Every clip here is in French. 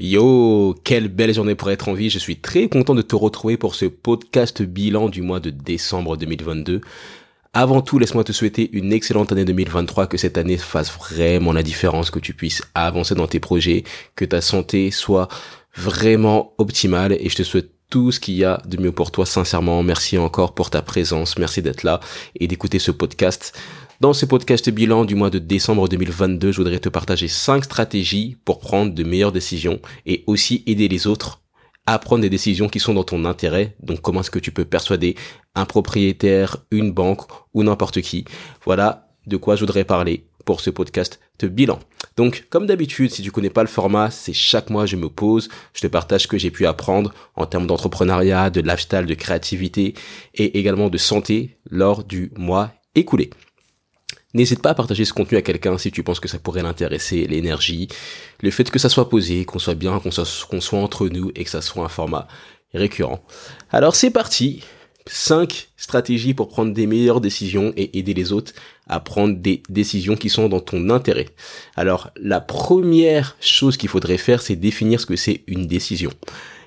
Yo, quelle belle journée pour être en vie. Je suis très content de te retrouver pour ce podcast bilan du mois de décembre 2022. Avant tout, laisse-moi te souhaiter une excellente année 2023, que cette année fasse vraiment la différence, que tu puisses avancer dans tes projets, que ta santé soit vraiment optimale et je te souhaite tout ce qu'il y a de mieux pour toi, sincèrement. Merci encore pour ta présence, merci d'être là et d'écouter ce podcast. Dans ce podcast bilan du mois de décembre 2022, je voudrais te partager 5 stratégies pour prendre de meilleures décisions et aussi aider les autres à prendre des décisions qui sont dans ton intérêt. Donc comment est-ce que tu peux persuader un propriétaire, une banque ou n'importe qui? Voilà de quoi je voudrais parler pour ce podcast de bilan. Donc, comme d'habitude, si tu connais pas le format, c'est chaque mois je me pose, je te partage ce que j'ai pu apprendre en termes d'entrepreneuriat, de lifestyle, de créativité et également de santé lors du mois écoulé. N'hésite pas à partager ce contenu à quelqu'un si tu penses que ça pourrait l'intéresser, l'énergie, le fait que ça soit posé, qu'on soit bien, qu'on soit, entre nous et que ça soit un format récurrent. Alors c'est parti, 5 stratégies pour prendre des meilleures décisions et aider les autres à prendre des décisions qui sont dans ton intérêt. Alors la première chose qu'il faudrait faire, c'est définir ce que c'est une décision.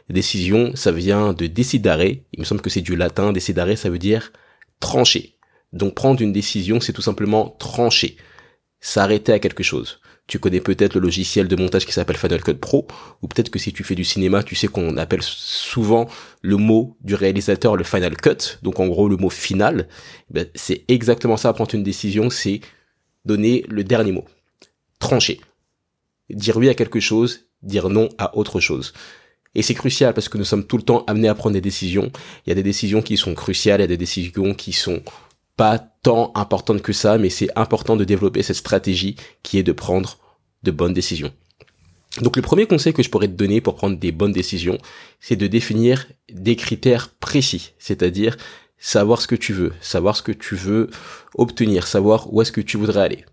Décision, ça vient de décidare, il me semble que c'est du latin, décidare, ça veut dire trancher. Donc prendre une décision, c'est tout simplement trancher, s'arrêter à quelque chose. Tu connais peut-être le logiciel de montage qui s'appelle Final Cut Pro, ou peut-être que si tu fais du cinéma, tu sais qu'on appelle souvent le mot du réalisateur le Final Cut, donc en gros le mot final. Eh ben, c'est exactement ça, prendre une décision, c'est donner le dernier mot. Trancher. Dire oui à quelque chose, dire non à autre chose. Et c'est crucial parce que nous sommes tout le temps amenés à prendre des décisions. Il y a des décisions qui sont cruciales, il y a des décisions qui sont pas tant importante que ça, mais c'est important de développer cette stratégie qui est de prendre de bonnes décisions. Donc le premier conseil que je pourrais te donner pour prendre des bonnes décisions, c'est de définir des critères précis, c'est-à-dire savoir ce que tu veux, savoir ce que tu veux obtenir, savoir où est-ce que tu voudrais aller.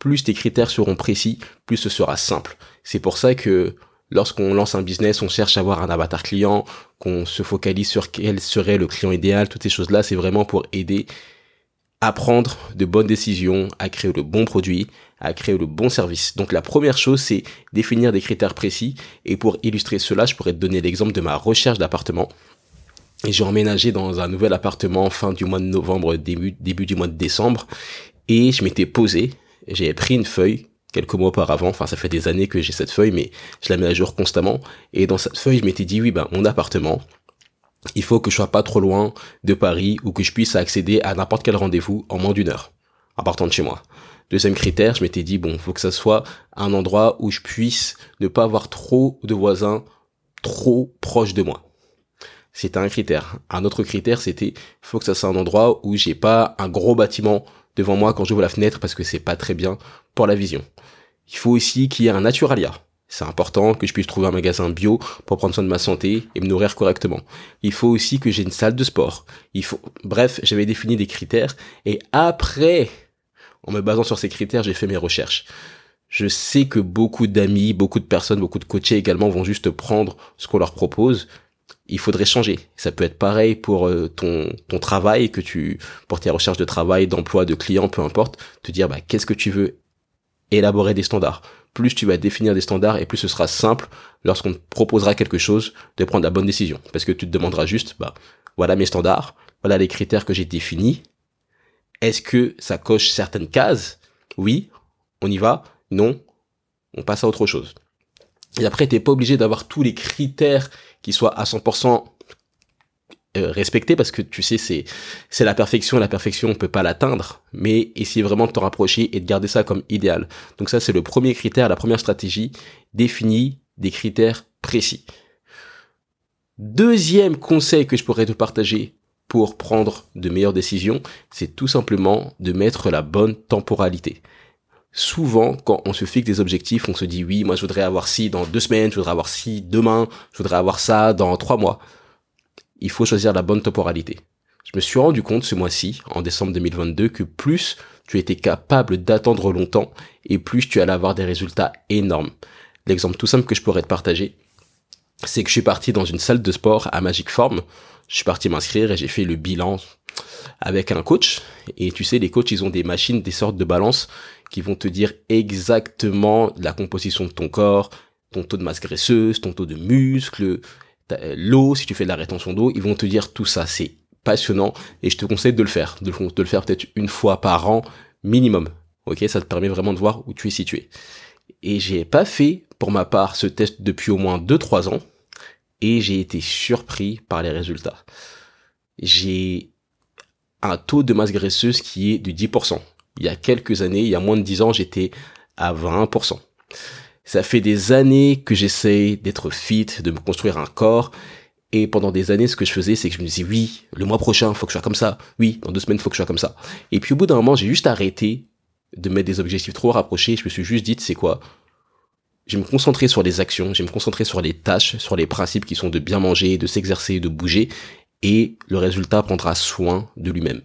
Plus tes critères seront précis, plus ce sera simple. C'est pour ça que lorsqu'on lance un business, on cherche à avoir un avatar client, qu'on se focalise sur quel serait le client idéal, toutes ces choses-là, c'est vraiment pour aider à prendre de bonnes décisions, à créer le bon produit, à créer le bon service. Donc la première chose, c'est définir des critères précis. Et pour illustrer cela, je pourrais te donner l'exemple de ma recherche d'appartement. Et j'ai emménagé dans un nouvel appartement fin du mois de novembre, début, début du mois de décembre. Et je m'étais posé, j'ai pris une feuille quelques mois auparavant, enfin ça fait des années que j'ai cette feuille, mais je la mets à jour constamment. Et dans cette feuille, je m'étais dit, oui, ben mon appartement, il faut que je sois pas trop loin de Paris ou que je puisse accéder à n'importe quel rendez-vous en moins d'une heure, en partant de chez moi. Deuxième critère, je m'étais dit, bon, il faut que ça soit un endroit où je puisse ne pas avoir trop de voisins trop proches de moi. C'était un critère. Un autre critère, c'était, faut que ça soit un endroit où j'ai pas un gros bâtiment devant moi quand j'ouvre la fenêtre parce que c'est pas très bien pour la vision. Il faut aussi qu'il y ait un naturalia. C'est important que je puisse trouver un magasin bio pour prendre soin de ma santé et me nourrir correctement. Il faut aussi que j'ai une salle de sport. Il faut, bref, j'avais défini des critères et après, en me basant sur ces critères, j'ai fait mes recherches. Je sais que beaucoup d'amis, beaucoup de personnes, beaucoup de coachés également vont juste prendre ce qu'on leur propose. Il faudrait changer. Ça peut être pareil pour euh, ton ton travail que tu pour tes recherches de travail, d'emploi, de clients, peu importe, te dire bah qu'est-ce que tu veux élaborer des standards? Plus tu vas définir des standards et plus ce sera simple lorsqu'on te proposera quelque chose de prendre la bonne décision. Parce que tu te demanderas juste, bah, voilà mes standards, voilà les critères que j'ai définis. Est-ce que ça coche certaines cases? Oui, on y va? Non, on passe à autre chose. Et après, t'es pas obligé d'avoir tous les critères qui soient à 100% euh, respecter parce que tu sais c'est c'est la perfection la perfection on peut pas l'atteindre. Mais essayer vraiment de te rapprocher et de garder ça comme idéal. Donc ça c'est le premier critère la première stratégie. Définis des critères précis. Deuxième conseil que je pourrais te partager pour prendre de meilleures décisions c'est tout simplement de mettre la bonne temporalité. Souvent, quand on se fixe des objectifs, on se dit oui, moi je voudrais avoir ci dans deux semaines, je voudrais avoir ci demain, je voudrais avoir ça dans trois mois il faut choisir la bonne temporalité. Je me suis rendu compte ce mois-ci, en décembre 2022, que plus tu étais capable d'attendre longtemps et plus tu allais avoir des résultats énormes. L'exemple tout simple que je pourrais te partager, c'est que je suis parti dans une salle de sport à Magic Form. Je suis parti m'inscrire et j'ai fait le bilan avec un coach. Et tu sais, les coachs, ils ont des machines, des sortes de balances qui vont te dire exactement la composition de ton corps, ton taux de masse graisseuse, ton taux de muscle, l'eau, si tu fais de la rétention d'eau, ils vont te dire tout ça. C'est passionnant et je te conseille de le faire, de, le faire peut-être une fois par an minimum. Ok, ça te permet vraiment de voir où tu es situé. Et j'ai pas fait pour ma part ce test depuis au moins 2-3 ans et j'ai été surpris par les résultats. J'ai un taux de masse graisseuse qui est de 10%. Il y a quelques années, il y a moins de 10 ans, j'étais à 20%. Ça fait des années que j'essaye d'être fit, de me construire un corps. Et pendant des années, ce que je faisais, c'est que je me disais, oui, le mois prochain, faut que je sois comme ça. Oui, dans deux semaines, faut que je sois comme ça. Et puis au bout d'un moment, j'ai juste arrêté de mettre des objectifs trop rapprochés. Je me suis juste dit, c'est quoi? Je vais me concentrer sur les actions, je vais me concentrer sur les tâches, sur les principes qui sont de bien manger, de s'exercer, de bouger. Et le résultat prendra soin de lui-même.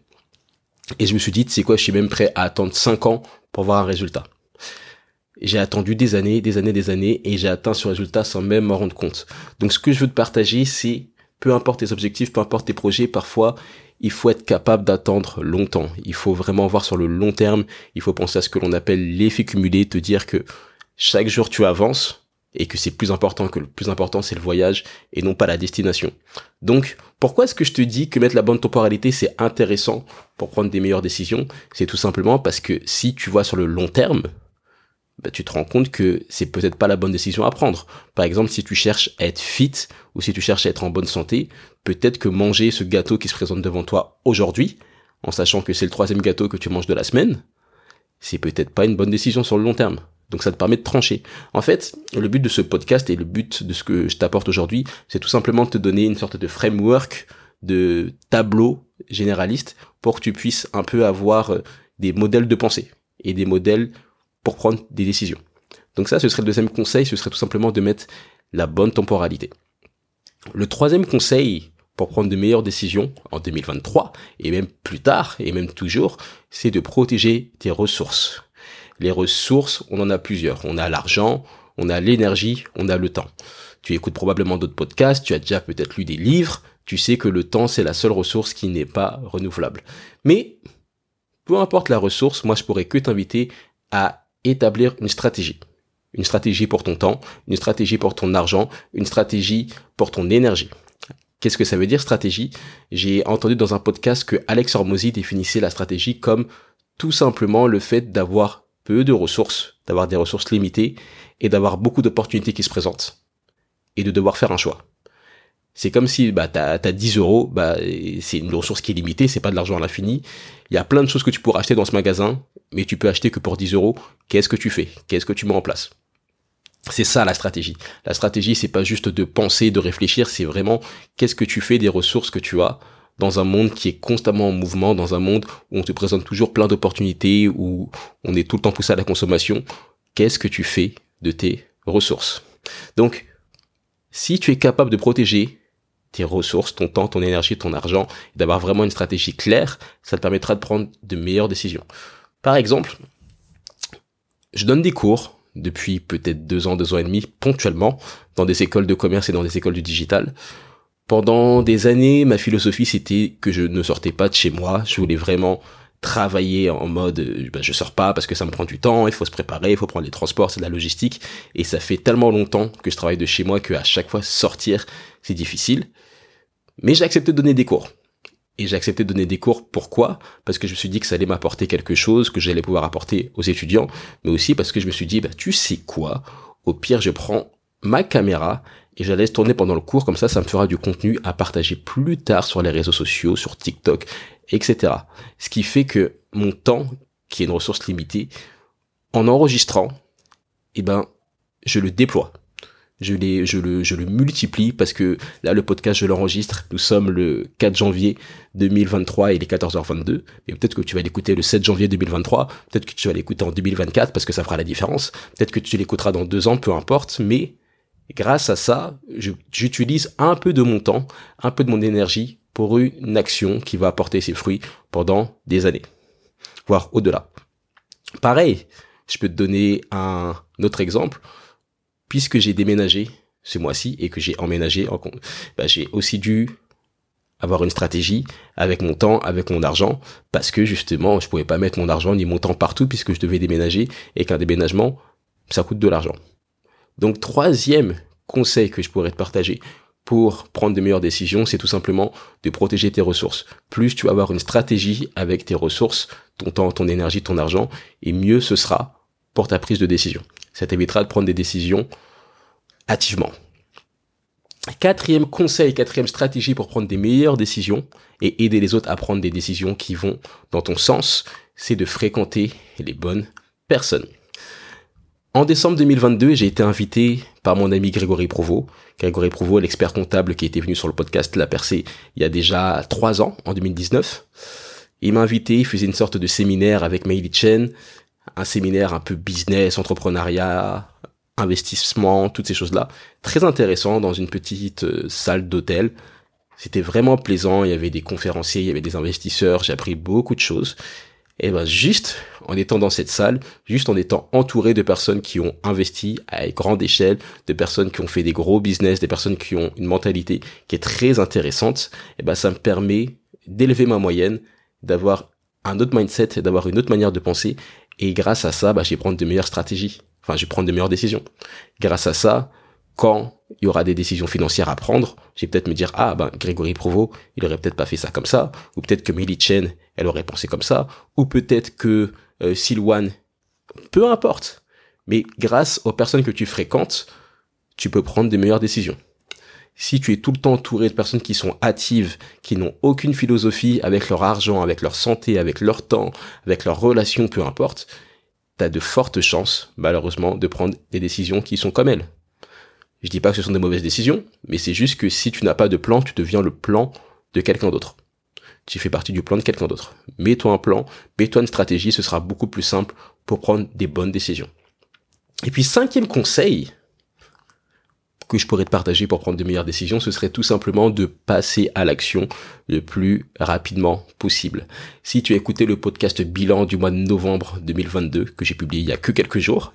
Et je me suis dit, c'est quoi, je suis même prêt à attendre 5 ans pour voir un résultat. J'ai attendu des années, des années, des années, et j'ai atteint ce résultat sans même m'en rendre compte. Donc ce que je veux te partager, c'est, peu importe tes objectifs, peu importe tes projets, parfois, il faut être capable d'attendre longtemps. Il faut vraiment voir sur le long terme, il faut penser à ce que l'on appelle l'effet cumulé, te dire que chaque jour tu avances, et que c'est plus important que le plus important c'est le voyage et non pas la destination. Donc pourquoi est-ce que je te dis que mettre la bonne temporalité c'est intéressant pour prendre des meilleures décisions? C'est tout simplement parce que si tu vois sur le long terme, bah, tu te rends compte que c'est peut-être pas la bonne décision à prendre. Par exemple, si tu cherches à être fit ou si tu cherches à être en bonne santé, peut-être que manger ce gâteau qui se présente devant toi aujourd'hui, en sachant que c'est le troisième gâteau que tu manges de la semaine, c'est peut-être pas une bonne décision sur le long terme. Donc ça te permet de trancher. En fait, le but de ce podcast et le but de ce que je t'apporte aujourd'hui, c'est tout simplement de te donner une sorte de framework, de tableau généraliste pour que tu puisses un peu avoir euh, des modèles de pensée et des modèles pour prendre des décisions. Donc ça, ce serait le deuxième conseil, ce serait tout simplement de mettre la bonne temporalité. Le troisième conseil pour prendre de meilleures décisions en 2023 et même plus tard et même toujours, c'est de protéger tes ressources. Les ressources, on en a plusieurs. On a l'argent, on a l'énergie, on a le temps. Tu écoutes probablement d'autres podcasts, tu as déjà peut-être lu des livres, tu sais que le temps, c'est la seule ressource qui n'est pas renouvelable. Mais, peu importe la ressource, moi je pourrais que t'inviter à établir une stratégie. Une stratégie pour ton temps, une stratégie pour ton argent, une stratégie pour ton énergie. Qu'est-ce que ça veut dire stratégie? J'ai entendu dans un podcast que Alex Hormozy définissait la stratégie comme tout simplement le fait d'avoir peu de ressources, d'avoir des ressources limitées et d'avoir beaucoup d'opportunités qui se présentent et de devoir faire un choix. C'est comme si bah t'as as 10 euros, bah c'est une ressource qui est limitée, c'est pas de l'argent à l'infini. Il y a plein de choses que tu pourras acheter dans ce magasin, mais tu peux acheter que pour 10 euros. Qu'est-ce que tu fais? Qu'est-ce que tu mets en place? C'est ça la stratégie. La stratégie, c'est pas juste de penser, de réfléchir, c'est vraiment qu'est-ce que tu fais des ressources que tu as dans un monde qui est constamment en mouvement, dans un monde où on te présente toujours plein d'opportunités, où on est tout le temps poussé à la consommation, qu'est-ce que tu fais de tes ressources? Donc, si tu es capable de protéger tes ressources, ton temps, ton énergie, ton argent, d'avoir vraiment une stratégie claire, ça te permettra de prendre de meilleures décisions. Par exemple, je donne des cours depuis peut-être deux ans, deux ans et demi, ponctuellement, dans des écoles de commerce et dans des écoles du digital. Pendant des années, ma philosophie c'était que je ne sortais pas de chez moi. Je voulais vraiment travailler en mode ben, je sors pas parce que ça me prend du temps, il faut se préparer, il faut prendre les transports, c'est de la logistique et ça fait tellement longtemps que je travaille de chez moi que à chaque fois sortir, c'est difficile. Mais j'ai accepté de donner des cours. Et j'ai accepté de donner des cours pourquoi? Parce que je me suis dit que ça allait m'apporter quelque chose que j'allais pouvoir apporter aux étudiants, mais aussi parce que je me suis dit bah tu sais quoi? Au pire, je prends ma caméra et je la laisse tourner pendant le cours, comme ça, ça me fera du contenu à partager plus tard sur les réseaux sociaux, sur TikTok, etc. Ce qui fait que mon temps, qui est une ressource limitée, en enregistrant, eh ben, je le déploie. Je, je, le, je le multiplie parce que là, le podcast, je l'enregistre. Nous sommes le 4 janvier 2023 et il est 14h22. Et peut-être que tu vas l'écouter le 7 janvier 2023. Peut-être que tu vas l'écouter en 2024 parce que ça fera la différence. Peut-être que tu l'écouteras dans deux ans, peu importe. Mais grâce à ça, j'utilise un peu de mon temps, un peu de mon énergie pour une action qui va apporter ses fruits pendant des années, voire au-delà. Pareil, je peux te donner un autre exemple. Puisque j'ai déménagé ce mois-ci et que j'ai emménagé, bah, j'ai aussi dû avoir une stratégie avec mon temps, avec mon argent, parce que justement, je pouvais pas mettre mon argent ni mon temps partout puisque je devais déménager et qu'un déménagement, ça coûte de l'argent. Donc troisième conseil que je pourrais te partager pour prendre de meilleures décisions, c'est tout simplement de protéger tes ressources. Plus tu vas avoir une stratégie avec tes ressources, ton temps, ton énergie, ton argent, et mieux ce sera pour ta prise de décision. Ça t'évitera de prendre des décisions hâtivement. Quatrième conseil, quatrième stratégie pour prendre des meilleures décisions et aider les autres à prendre des décisions qui vont dans ton sens, c'est de fréquenter les bonnes personnes. En décembre 2022, j'ai été invité par mon ami Grégory Provo. Grégory Provo, l'expert comptable qui était venu sur le podcast La Percée il y a déjà trois ans, en 2019. Il m'a invité, il faisait une sorte de séminaire avec Meili Chen, un séminaire un peu business, entrepreneuriat, investissement, toutes ces choses-là. Très intéressant dans une petite euh, salle d'hôtel. C'était vraiment plaisant, il y avait des conférenciers, il y avait des investisseurs, j'ai appris beaucoup de choses. Et ben juste en étant dans cette salle, juste en étant entouré de personnes qui ont investi à grande échelle, de personnes qui ont fait des gros business, des personnes qui ont une mentalité qui est très intéressante, et ben ça me permet d'élever ma moyenne, d'avoir un autre mindset, d'avoir une autre manière de penser, et grâce à ça, bah, je vais prendre de meilleures stratégies. Enfin, je vais prendre de meilleures décisions. Grâce à ça, quand il y aura des décisions financières à prendre, je vais peut-être me dire, ah, ben, Grégory Provo, il aurait peut-être pas fait ça comme ça, ou peut-être que Millie Chen, elle aurait pensé comme ça, ou peut-être que euh, Silwan, peu importe. Mais grâce aux personnes que tu fréquentes, tu peux prendre des meilleures décisions. Si tu es tout le temps entouré de personnes qui sont hâtives, qui n'ont aucune philosophie avec leur argent, avec leur santé, avec leur temps, avec leurs relations, peu importe, tu as de fortes chances, malheureusement, de prendre des décisions qui sont comme elles. Je dis pas que ce sont des mauvaises décisions, mais c'est juste que si tu n'as pas de plan, tu deviens le plan de quelqu'un d'autre. Tu fais partie du plan de quelqu'un d'autre. Mets-toi un plan, mets-toi une stratégie, ce sera beaucoup plus simple pour prendre des bonnes décisions. Et puis cinquième conseil que je pourrais te partager pour prendre de meilleures décisions, ce serait tout simplement de passer à l'action le plus rapidement possible. Si tu as écouté le podcast bilan du mois de novembre 2022 que j'ai publié il y a que quelques jours,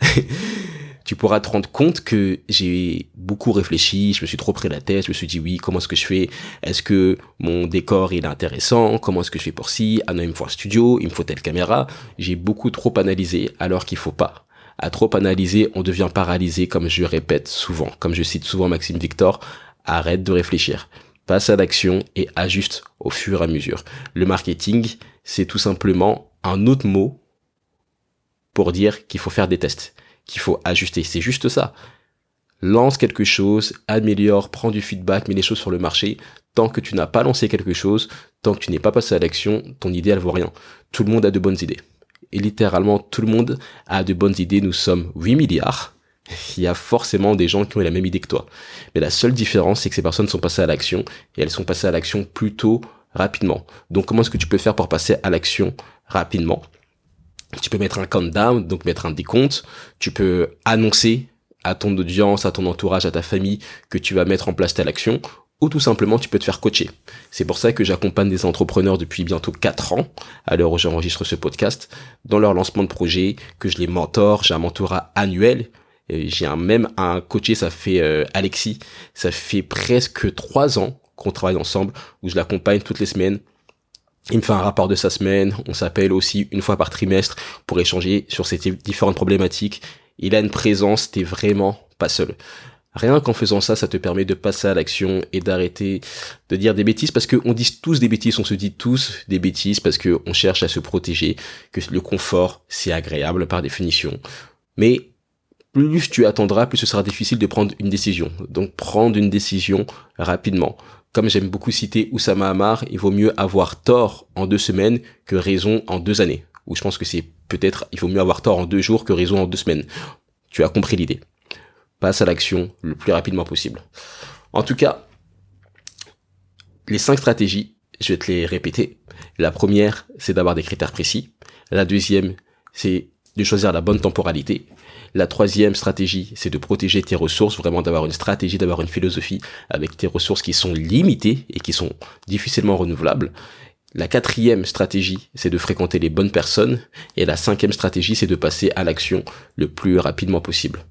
tu pourras te rendre compte que j'ai beaucoup réfléchi, je me suis trop pris la tête, je me suis dit oui, comment est-ce que je fais? Est-ce que mon décor est intéressant? Comment est-ce que je fais pour ci? Ah non, il me faut un studio, il me faut telle caméra. J'ai beaucoup trop analysé alors qu'il faut pas. À trop analyser, on devient paralysé comme je répète souvent, comme je cite souvent Maxime Victor, arrête de réfléchir. Passe à l'action et ajuste au fur et à mesure. Le marketing, c'est tout simplement un autre mot pour dire qu'il faut faire des tests qu'il faut ajuster. C'est juste ça. Lance quelque chose, améliore, prends du feedback, mets les choses sur le marché. Tant que tu n'as pas lancé quelque chose, tant que tu n'es pas passé à l'action, ton idée, elle vaut rien. Tout le monde a de bonnes idées. Et littéralement, tout le monde a de bonnes idées. Nous sommes 8 milliards. Il y a forcément des gens qui ont la même idée que toi. Mais la seule différence, c'est que ces personnes sont passées à l'action et elles sont passées à l'action plutôt rapidement. Donc, comment est-ce que tu peux faire pour passer à l'action rapidement? Tu peux mettre un countdown, donc mettre un décompte. Tu peux annoncer à ton audience, à ton entourage, à ta famille que tu vas mettre en place telle action ou tout simplement tu peux te faire coacher. C'est pour ça que j'accompagne des entrepreneurs depuis bientôt 4 ans, à l'heure où j'enregistre ce podcast, dans leur lancement de projet, que je les mentor, j'ai un mentorat annuel, j'ai un, même un coaché, ça fait euh, Alexis, ça fait presque 3 ans qu'on travaille ensemble, où je l'accompagne toutes les semaines il me fait un rapport de sa semaine. On s'appelle aussi une fois par trimestre pour échanger sur ces différentes problématiques. Il a une présence, t'es vraiment pas seul. Rien qu'en faisant ça, ça te permet de passer à l'action et d'arrêter de dire des bêtises parce qu'on dit tous des bêtises, on se dit tous des bêtises parce qu'on cherche à se protéger, que le confort, c'est agréable par définition. Mais plus tu attendras, plus ce sera difficile de prendre une décision. Donc prendre une décision rapidement comme j'aime beaucoup citer Oussama Hamar, il vaut mieux avoir tort en deux semaines que raison en deux années. Ou je pense que c'est peut-être, il vaut mieux avoir tort en deux jours que raison en deux semaines. Tu as compris l'idée. Passe à l'action le plus rapidement possible. En tout cas, les cinq stratégies, je vais te les répéter. La première, c'est d'avoir des critères précis. La deuxième, c'est de choisir la bonne temporalité. La troisième stratégie, c'est de protéger tes ressources, vraiment d'avoir une stratégie, d'avoir une philosophie avec tes ressources qui sont limitées et qui sont difficilement renouvelables. La quatrième stratégie, c'est de fréquenter les bonnes personnes. Et la cinquième stratégie, c'est de passer à l'action le plus rapidement possible.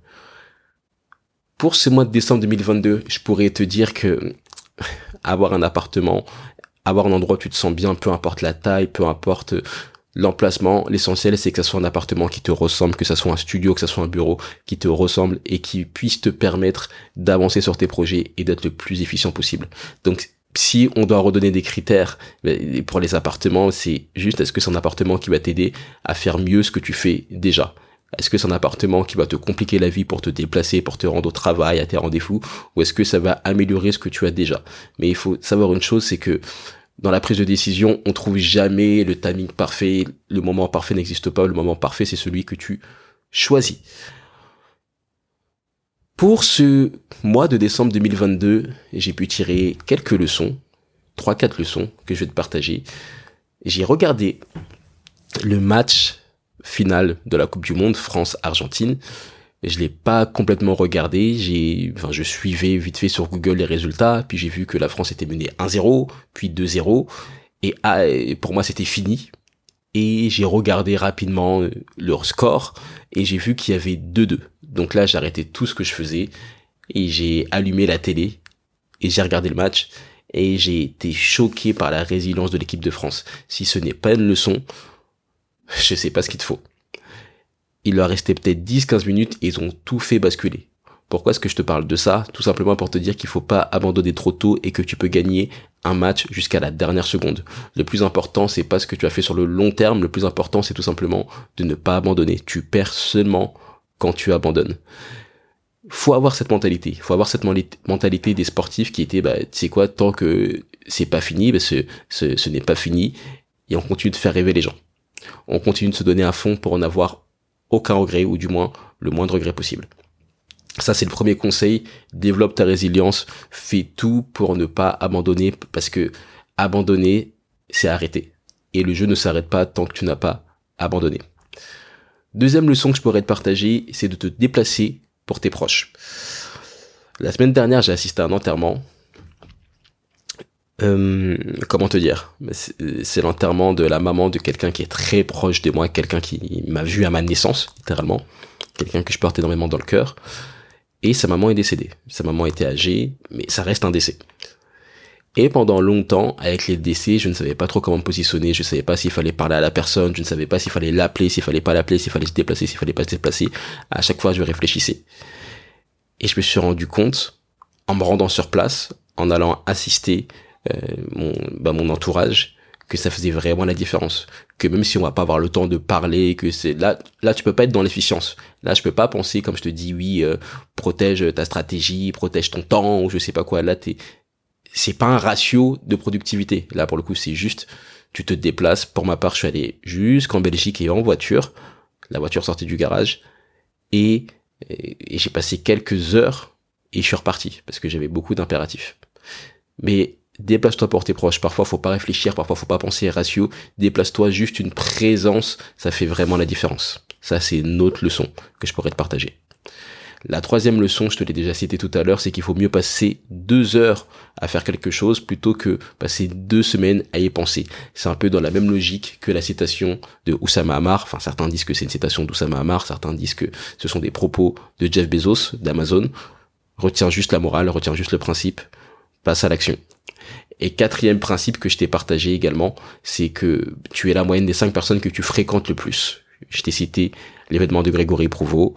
Pour ce mois de décembre 2022, je pourrais te dire que avoir un appartement, avoir un endroit où tu te sens bien, peu importe la taille, peu importe L'emplacement, l'essentiel, c'est que ça soit un appartement qui te ressemble, que ça soit un studio, que ça soit un bureau qui te ressemble et qui puisse te permettre d'avancer sur tes projets et d'être le plus efficient possible. Donc, si on doit redonner des critères ben, pour les appartements, c'est juste est-ce que c'est un appartement qui va t'aider à faire mieux ce que tu fais déjà? Est-ce que c'est un appartement qui va te compliquer la vie pour te déplacer, pour te rendre au travail, à tes rendez-vous, ou est-ce que ça va améliorer ce que tu as déjà? Mais il faut savoir une chose, c'est que dans la prise de décision, on trouve jamais le timing parfait, le moment parfait n'existe pas, le moment parfait c'est celui que tu choisis. Pour ce mois de décembre 2022, j'ai pu tirer quelques leçons, trois quatre leçons que je vais te partager. J'ai regardé le match final de la Coupe du Monde France-Argentine. Je l'ai pas complètement regardé, j'ai, enfin, je suivais vite fait sur Google les résultats, puis j'ai vu que la France était menée 1-0, puis 2-0, ah, et pour moi c'était fini. Et j'ai regardé rapidement euh, leur score, et j'ai vu qu'il y avait 2-2. Donc là, arrêté tout ce que je faisais, et j'ai allumé la télé, et j'ai regardé le match, et j'ai été choqué par la résilience de l'équipe de France. Si ce n'est pas une leçon, je sais pas ce qu'il te faut. Il leur restait peut-être 10-15 minutes et ils ont tout fait basculer. Pourquoi est-ce que je te parle de ça? Tout simplement pour te dire qu'il faut pas abandonner trop tôt et que tu peux gagner un match jusqu'à la dernière seconde. Le plus important, c'est pas ce que tu as fait sur le long terme. Le plus important, c'est tout simplement de ne pas abandonner. Tu perds seulement quand tu abandonnes. Faut avoir cette mentalité. Faut avoir cette mentalité des sportifs qui étaient, bah, tu sais quoi, tant que c'est pas fini, bah, ce, ce, ce n'est pas fini et on continue de faire rêver les gens on continue de se donner à fond pour en avoir aucun regret ou du moins le moindre regret possible. Ça, c'est le premier conseil. Développe ta résilience. Fais tout pour ne pas abandonner parce que abandonner, c'est arrêter. Et le jeu ne s'arrête pas tant que tu n'as pas abandonné. Deuxième leçon que je pourrais te partager, c'est de te déplacer pour tes proches. La semaine dernière, j'ai assisté à un enterrement euh, comment te dire? C'est l'enterrement de la maman de quelqu'un qui est très proche de moi, quelqu'un qui m'a vu à ma naissance, littéralement, quelqu'un que je porte énormément dans le cœur. Et sa maman est décédée. Sa maman était âgée, mais ça reste un décès. Et pendant longtemps, avec les décès, je ne savais pas trop comment me positionner, je ne savais pas s'il fallait parler à la personne, je ne savais pas s'il fallait l'appeler, s'il fallait pas l'appeler, s'il fallait se déplacer, s'il fallait pas se déplacer. À chaque fois, je réfléchissais. Et je me suis rendu compte, en me rendant sur place, en allant assister mon, bah, mon entourage que ça faisait vraiment la différence. Que même si on va pas avoir le temps de parler que c'est là là tu peux pas être dans l'efficience. Là je peux pas penser comme je te dis oui euh, protège ta stratégie protège ton temps ou je sais pas quoi. Là t'es c'est pas un ratio de productivité. Là pour le coup c'est juste tu te déplaces. Pour ma part je suis allé jusqu'en Belgique et en voiture. La voiture sortait du garage. Et, et j'ai passé quelques heures et je suis reparti parce que j'avais beaucoup d'impératifs. Mais déplace-toi pour tes proches. Parfois, faut pas réfléchir, parfois, faut pas penser ratio. Déplace-toi juste une présence, ça fait vraiment la différence. Ça, c'est une autre leçon que je pourrais te partager. La troisième leçon, je te l'ai déjà cité tout à l'heure, c'est qu'il faut mieux passer deux heures à faire quelque chose plutôt que passer deux semaines à y penser. C'est un peu dans la même logique que la citation de Oussama Hamar. Enfin, certains disent que c'est une citation d'Oussama Hamar, certains disent que ce sont des propos de Jeff Bezos d'Amazon. Retiens juste la morale, retiens juste le principe, passe à l'action. Et quatrième principe que je t'ai partagé également, c'est que tu es la moyenne des cinq personnes que tu fréquentes le plus. Je t'ai cité l'événement de Grégory Prouveau.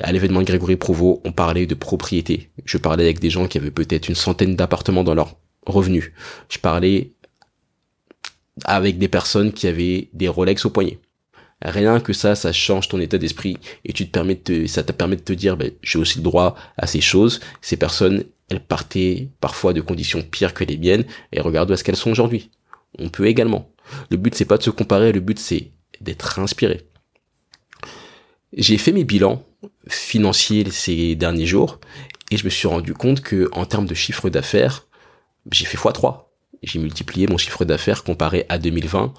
À l'événement de Grégory Prouveau, on parlait de propriété. Je parlais avec des gens qui avaient peut-être une centaine d'appartements dans leur revenus. Je parlais avec des personnes qui avaient des Rolex au poignet. Rien que ça, ça change ton état d'esprit et tu te permets de ça te permet de te dire, ben, j'ai aussi le droit à ces choses. Ces personnes, elles partaient parfois de conditions pires que les miennes et regarde où est-ce qu'elles sont aujourd'hui. On peut également. Le but c'est pas de se comparer, le but c'est d'être inspiré. J'ai fait mes bilans financiers ces derniers jours et je me suis rendu compte que en termes de chiffre d'affaires, j'ai fait x3. J'ai multiplié mon chiffre d'affaires comparé à 2020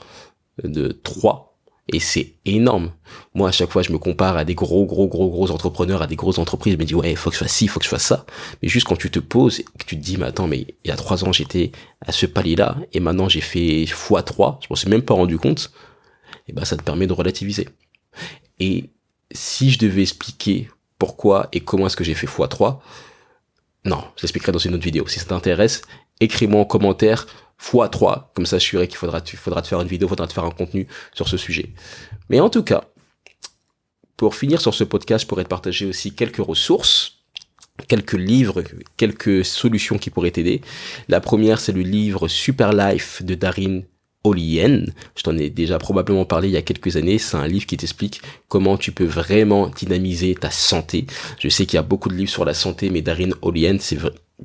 de 3 et c'est énorme. Moi, à chaque fois, je me compare à des gros, gros, gros, gros entrepreneurs, à des grosses entreprises. Je me dis, ouais, faut que je fasse ci, faut que je fasse ça. Mais juste quand tu te poses et que tu te dis, mais attends, mais il y a trois ans, j'étais à ce palier-là, et maintenant, j'ai fait x3, je m'en suis même pas rendu compte, et ben, ça te permet de relativiser. Et si je devais expliquer pourquoi et comment est-ce que j'ai fait x3, non, je l'expliquerai dans une autre vidéo. Si ça t'intéresse, écris-moi en commentaire x3. Comme ça, je suis qu'il faudra, faudra te faire une vidéo, faudra te faire un contenu sur ce sujet. Mais en tout cas, pour finir sur ce podcast, je pourrais te partager aussi quelques ressources quelques livres, quelques solutions qui pourraient t'aider. La première, c'est le livre Super Life de Darin Olien. Je t'en ai déjà probablement parlé il y a quelques années. C'est un livre qui t'explique comment tu peux vraiment dynamiser ta santé. Je sais qu'il y a beaucoup de livres sur la santé, mais Darin Olien, c'est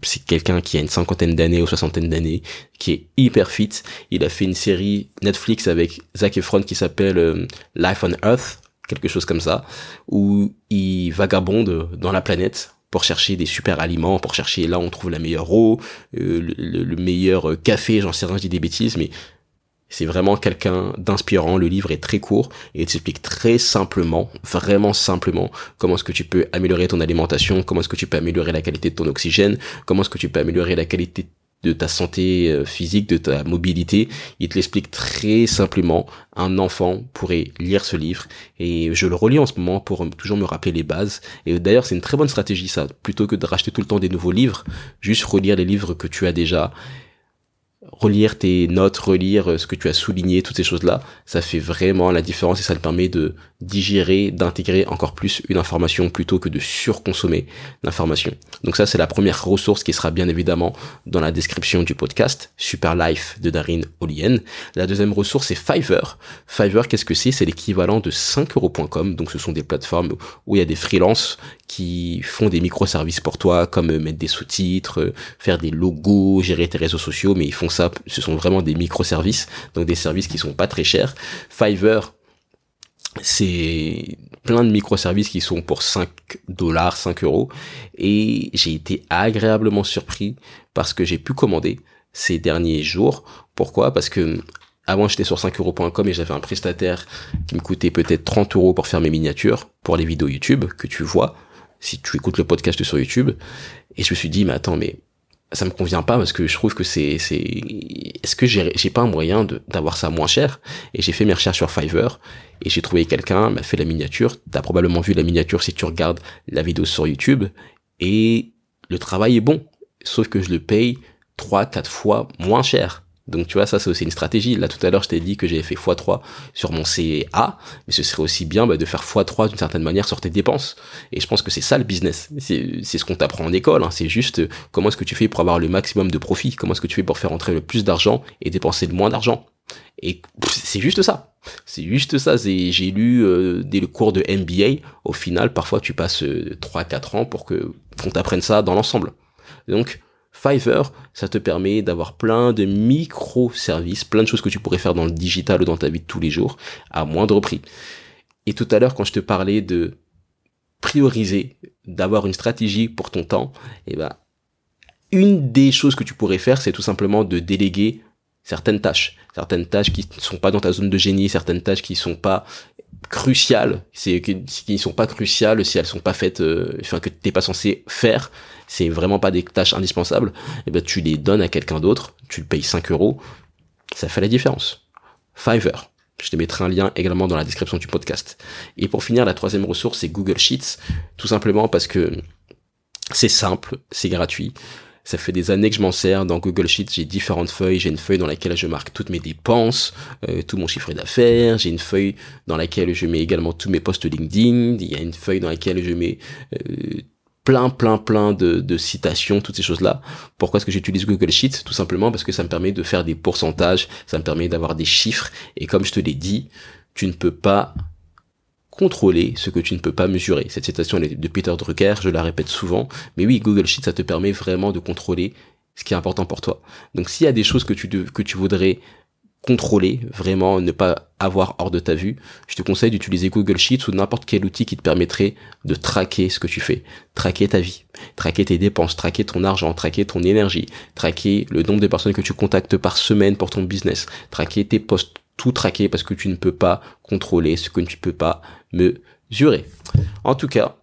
c'est quelqu'un qui a une cinquantaine d'années ou soixantaine d'années, qui est hyper fit. Il a fait une série Netflix avec Zac Efron qui s'appelle euh, Life on Earth, quelque chose comme ça, où il vagabonde dans la planète pour chercher des super aliments, pour chercher là où on trouve la meilleure eau, euh, le, le, meilleur euh, café, j'en sais rien, je dis des bêtises, mais c'est vraiment quelqu'un d'inspirant. Le livre est très court et il t'explique très simplement, vraiment simplement, comment est-ce que tu peux améliorer ton alimentation, comment est-ce que tu peux améliorer la qualité de ton oxygène, comment est-ce que tu peux améliorer la qualité de ta santé euh, physique, de ta mobilité. Il te l'explique très simplement. Un enfant pourrait lire ce livre et je le relis en ce moment pour toujours me rappeler les bases. Et d'ailleurs, c'est une très bonne stratégie ça. Plutôt que de racheter tout le temps des nouveaux livres, juste relire les livres que tu as déjà relire tes notes, relire euh, ce que tu as souligné, toutes ces choses-là, ça fait vraiment la différence et ça te permet de digérer, d'intégrer encore plus une information plutôt que de surconsommer l'information. Donc ça, c'est la première ressource qui sera bien évidemment dans la description du podcast, Super Life de Darin Olien. La deuxième ressource, c'est Fiverr. Fiverr, qu'est-ce que c'est? C'est l'équivalent de 5euros.com. Donc ce sont des plateformes où il y a des freelances qui font des microservices pour toi, comme euh, mettre des sous-titres, euh, faire des logos, gérer tes réseaux sociaux, mais ils font ce sont vraiment des microservices, donc des services qui sont pas très chers. Fiverr, c'est plein de microservices qui sont pour 5 dollars, 5 euros, et j'ai été agréablement surpris parce que j'ai pu commander ces derniers jours. Pourquoi? Parce que avant, j'étais sur 5euros.com et j'avais un prestataire qui me coûtait peut-être 30 euros pour faire mes miniatures pour les vidéos YouTube que tu vois si tu écoutes le podcast sur YouTube. Et je me suis dit, mais attends, mais ça me convient pas parce que je trouve que c'est c'est est-ce que j'ai j'ai pas un moyen d'avoir ça moins cher? Et j'ai fait mes recherches sur Fiverr et j'ai trouvé quelqu'un m'a fait la miniature. T'as probablement vu la miniature si tu regardes la vidéo sur YouTube. Et le travail est bon sauf que je le paye trois quatre fois moins cher donc tu vois, ça c'est aussi une stratégie. Là tout à l'heure je t'ai dit que j'avais fait x3 sur mon CA, mais ce serait aussi bien bah, de faire x3 d'une certaine manière sur tes dépenses. Et je pense que c'est ça le business. C'est ce qu'on t'apprend en école. Hein. C'est juste euh, comment est-ce que tu fais pour avoir le maximum de profit, comment est-ce que tu fais pour faire entrer le plus d'argent et dépenser le moins d'argent? Et c'est juste ça. C'est juste ça. J'ai lu euh, dès le cours de MBA. Au final, parfois tu passes euh, 3-4 ans pour que qu'on t'apprenne ça dans l'ensemble. Donc Fiverr, ça te permet d'avoir plein de micro-services, plein de choses que tu pourrais faire dans le digital ou dans ta vie de tous les jours à moindre prix. Et tout à l'heure, quand je te parlais de prioriser, d'avoir une stratégie pour ton temps, eh ben, une des choses que tu pourrais faire, c'est tout simplement de déléguer certaines tâches, certaines tâches qui ne sont pas dans ta zone de génie, certaines tâches qui ne sont pas cruciales, c'est qui ne sont pas cruciales si elles sont pas faites, euh, enfin que t'es pas censé faire, c'est vraiment pas des tâches indispensables, et eh ben tu les donnes à quelqu'un d'autre, tu le payes 5 euros, ça fait la différence. Fiverr. Je te mettrai un lien également dans la description du podcast. Et pour finir, la troisième ressource, c'est Google Sheets. Tout simplement parce que c'est simple, c'est gratuit. Ça fait des années que je m'en sers. Dans Google Sheets, j'ai différentes feuilles. J'ai une feuille dans laquelle je marque toutes mes dépenses, euh, tout mon chiffre d'affaires. J'ai une feuille dans laquelle je mets également tous mes posts LinkedIn. Il y a une feuille dans laquelle je mets euh, plein, plein, plein de, de citations, toutes ces choses-là. Pourquoi est-ce que j'utilise Google Sheets? Tout simplement parce que ça me permet de faire des pourcentages, ça me permet d'avoir des chiffres. Et comme je te l'ai dit, tu ne peux pas contrôler ce que tu ne peux pas mesurer. Cette citation est de Peter Drucker, je la répète souvent, mais oui, Google Sheets, ça te permet vraiment de contrôler ce qui est important pour toi. Donc s'il y a des choses que tu, que tu voudrais contrôler, vraiment ne pas avoir hors de ta vue, je te conseille d'utiliser Google Sheets ou n'importe quel outil qui te permettrait de traquer ce que tu fais, traquer ta vie, traquer tes dépenses, traquer ton argent, traquer ton énergie, traquer le nombre de personnes que tu contactes par semaine pour ton business, traquer tes posts, tout traquer parce que tu ne peux pas contrôler ce que tu ne peux pas En tout cas,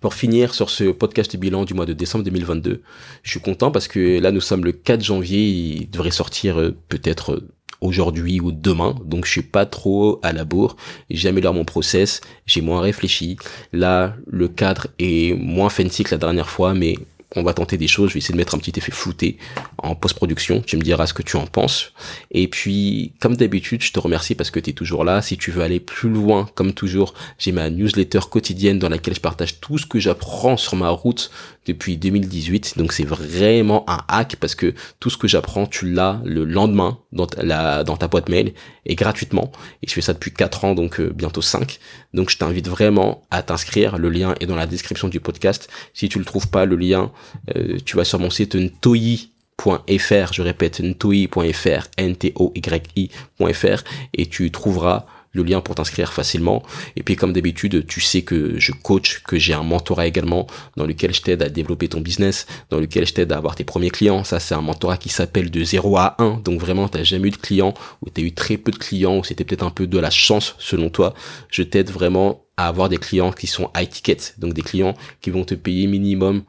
pour finir sur ce podcast bilan du mois de décembre 2022, je suis content parce que là nous sommes le 4 janvier, il devrait sortir euh, peut-être euh, aujourd'hui ou demain, donc je suis pas trop à la bourre, j'améliore mon process, j'ai moins réfléchi. Là, le cadre est moins fancy que la dernière fois, mais on va tenter des choses. Je vais essayer de mettre un petit effet flouté en post-production. Tu me diras ce que tu en penses. Et puis, comme d'habitude, je te remercie parce que tu es toujours là. Si tu veux aller plus loin, comme toujours, j'ai ma newsletter quotidienne dans laquelle je partage tout ce que j'apprends sur ma route depuis 2018. Donc, c'est vraiment un hack parce que tout ce que j'apprends, tu l'as le lendemain dans ta, dans ta boîte mail et gratuitement. Et je fais ça depuis 4 ans, donc euh, bientôt 5. Donc, je t'invite vraiment à t'inscrire. Le lien est dans la description du podcast. Si tu le trouves pas, le lien, euh, tu vas sur mon site ntoi.fr, je répète, ntoi.fr, N-T-O-Y-I.fr, et tu trouveras le lien pour t'inscrire facilement. Et puis comme d'habitude, tu sais que je coach, que j'ai un mentorat également dans lequel je t'aide à développer ton business, dans lequel je t'aide à avoir tes premiers clients. Ça, c'est un mentorat qui s'appelle de 0 à 1. Donc vraiment, t'as jamais eu de clients ou t'as eu très peu de clients ou c'était peut-être un peu de la chance selon toi. Je t'aide vraiment à avoir des clients qui sont high ticket. Donc des clients qui vont te payer minimum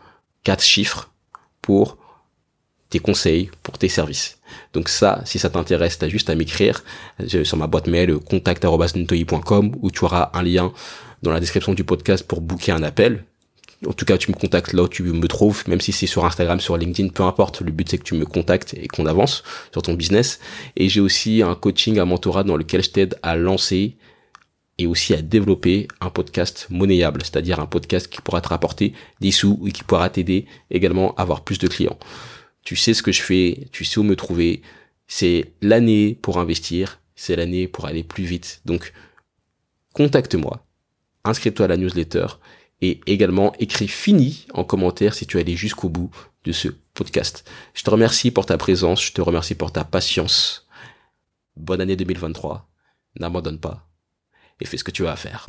4 chiffres pour tes conseils, pour tes services. Donc ça, si ça t'intéresse, t'as juste à m'écrire sur ma boîte mail contact@ntoyi.com où tu auras un lien dans la description du podcast pour booker un appel. En tout cas, tu me contactes là où tu me trouves, même si c'est sur Instagram, sur LinkedIn, peu importe. Le but, c'est que tu me contactes et qu'on avance sur ton business. Et j'ai aussi un coaching, un mentorat dans lequel je t'aide à lancer et aussi à développer un podcast monnayable, c'est-à-dire un podcast qui pourra te rapporter des sous et qui pourra t'aider également à avoir plus de clients. Tu sais ce que je fais, tu sais où me trouver. C'est l'année pour investir, c'est l'année pour aller plus vite. Donc, contacte-moi, inscris-toi à la newsletter et également écris fini en commentaire si tu es allé jusqu'au bout de ce podcast. Je te remercie pour ta présence, je te remercie pour ta patience. Bonne année 2023. N'abandonne pas et fais ce que tu as à faire.